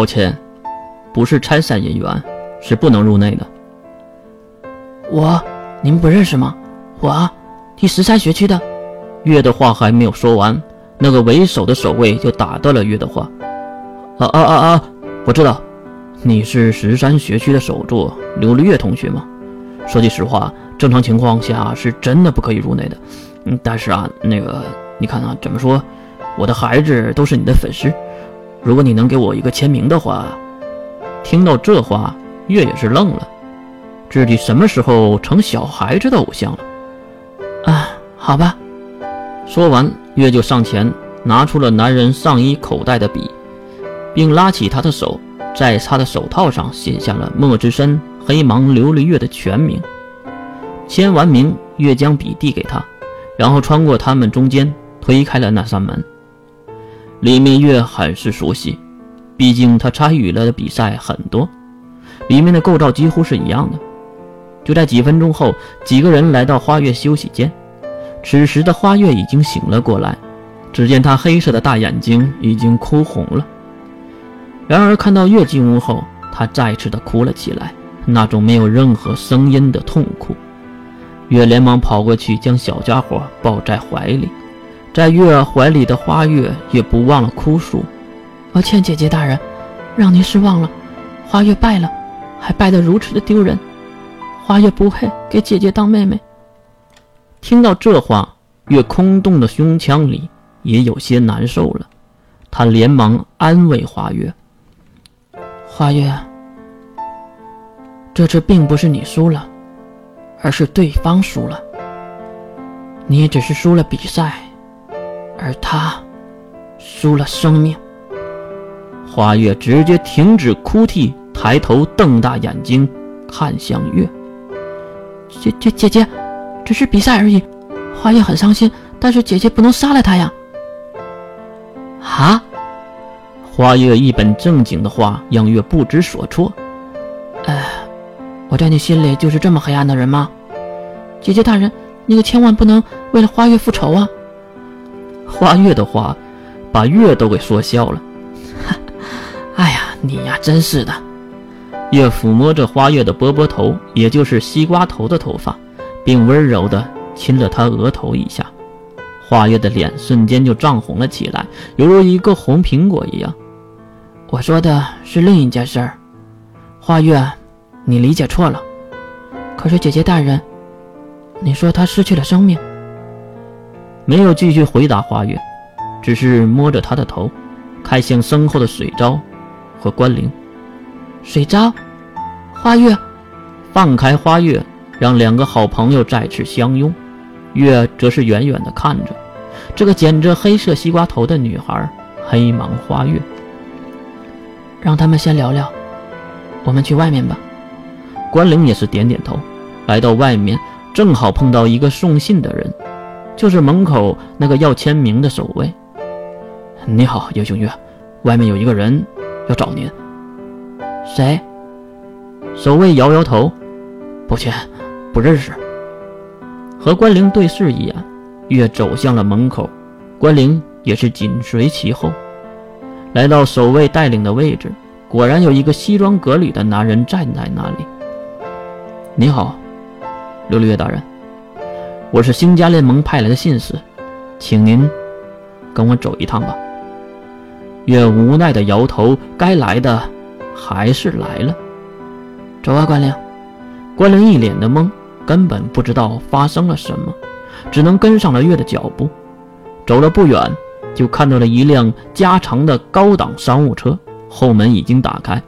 抱歉，不是拆散人员，是不能入内的。我，您不认识吗？我，第十三学区的。月的话还没有说完，那个为首的守卫就打断了月的话。啊啊啊啊！我知道，你是十三学区的首座刘绿月同学吗？说句实话，正常情况下是真的不可以入内的。嗯，但是啊，那个，你看啊，怎么说，我的孩子都是你的粉丝，如果你能给我一个签名的话。听到这话，月也是愣了，自己什么时候成小孩子的偶像了？啊，好吧。说完，月就上前拿出了男人上衣口袋的笔，并拉起他的手，在他的手套上写下了莫之深。黑芒琉璃月的全名，签完名，月将笔递给他，然后穿过他们中间，推开了那扇门。李明月很是熟悉，毕竟他参与了的比赛很多，里面的构造几乎是一样的。就在几分钟后，几个人来到花月休息间，此时的花月已经醒了过来，只见他黑色的大眼睛已经哭红了。然而看到月进屋后，他再次的哭了起来。那种没有任何声音的痛苦，月连忙跑过去，将小家伙抱在怀里。在月怀里的花月也不忘了哭诉：“抱歉，姐姐大人，让您失望了。花月败了，还败得如此的丢人。花月不配给姐姐当妹妹。”听到这话，月空洞的胸腔里也有些难受了。他连忙安慰花月：“花月。”这次并不是你输了，而是对方输了。你只是输了比赛，而他输了生命。花月直接停止哭泣，抬头瞪大眼睛看向月。姐姐姐姐，只是比赛而已。花月很伤心，但是姐姐不能杀了他呀。啊！花月一本正经的话让月不知所措。哎。我在你心里就是这么黑暗的人吗，姐姐大人，你可千万不能为了花月复仇啊！花月的话把月都给说笑了。哎呀，你呀，真是的！月抚摸着花月的波波头，也就是西瓜头的头发，并温柔地亲了她额头一下。花月的脸瞬间就涨红了起来，犹如一个红苹果一样。我说的是另一件事儿，花月。你理解错了，可是姐姐大人，你说他失去了生命，没有继续回答花月，只是摸着他的头，看向身后的水昭和关灵。水昭，花月，放开花月，让两个好朋友再次相拥。月则是远远地看着这个剪着黑色西瓜头的女孩，黑芒花月。让他们先聊聊，我们去外面吧。关灵也是点点头，来到外面，正好碰到一个送信的人，就是门口那个要签名的守卫。你好，叶雄月，外面有一个人要找您。谁？守卫摇摇头，抱歉，不认识。和关灵对视一眼，月走向了门口，关灵也是紧随其后，来到守卫带领的位置，果然有一个西装革履的男人站在那里。你好，琉璃月大人，我是星家联盟派来的信使，请您跟我走一趟吧。月无奈的摇头，该来的还是来了。走啊，关灵。关灵一脸的懵，根本不知道发生了什么，只能跟上了月的脚步。走了不远，就看到了一辆加长的高档商务车，后门已经打开，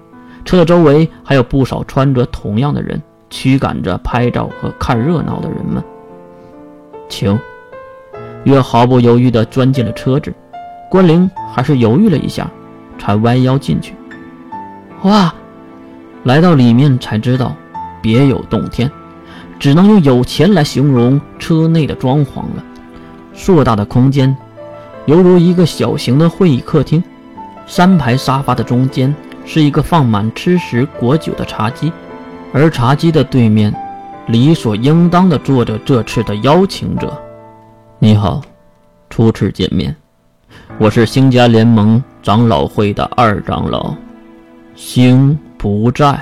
车的周围还有不少穿着同样的人。驱赶着拍照和看热闹的人们，请月毫不犹豫地钻进了车子。关灵还是犹豫了一下，才弯腰进去。哇！来到里面才知道，别有洞天，只能用有钱来形容车内的装潢了。硕大的空间，犹如一个小型的会议客厅。三排沙发的中间是一个放满吃食果酒的茶几。而茶几的对面，理所应当的做着这次的邀请者。你好，初次见面，我是星家联盟长老会的二长老，星不在。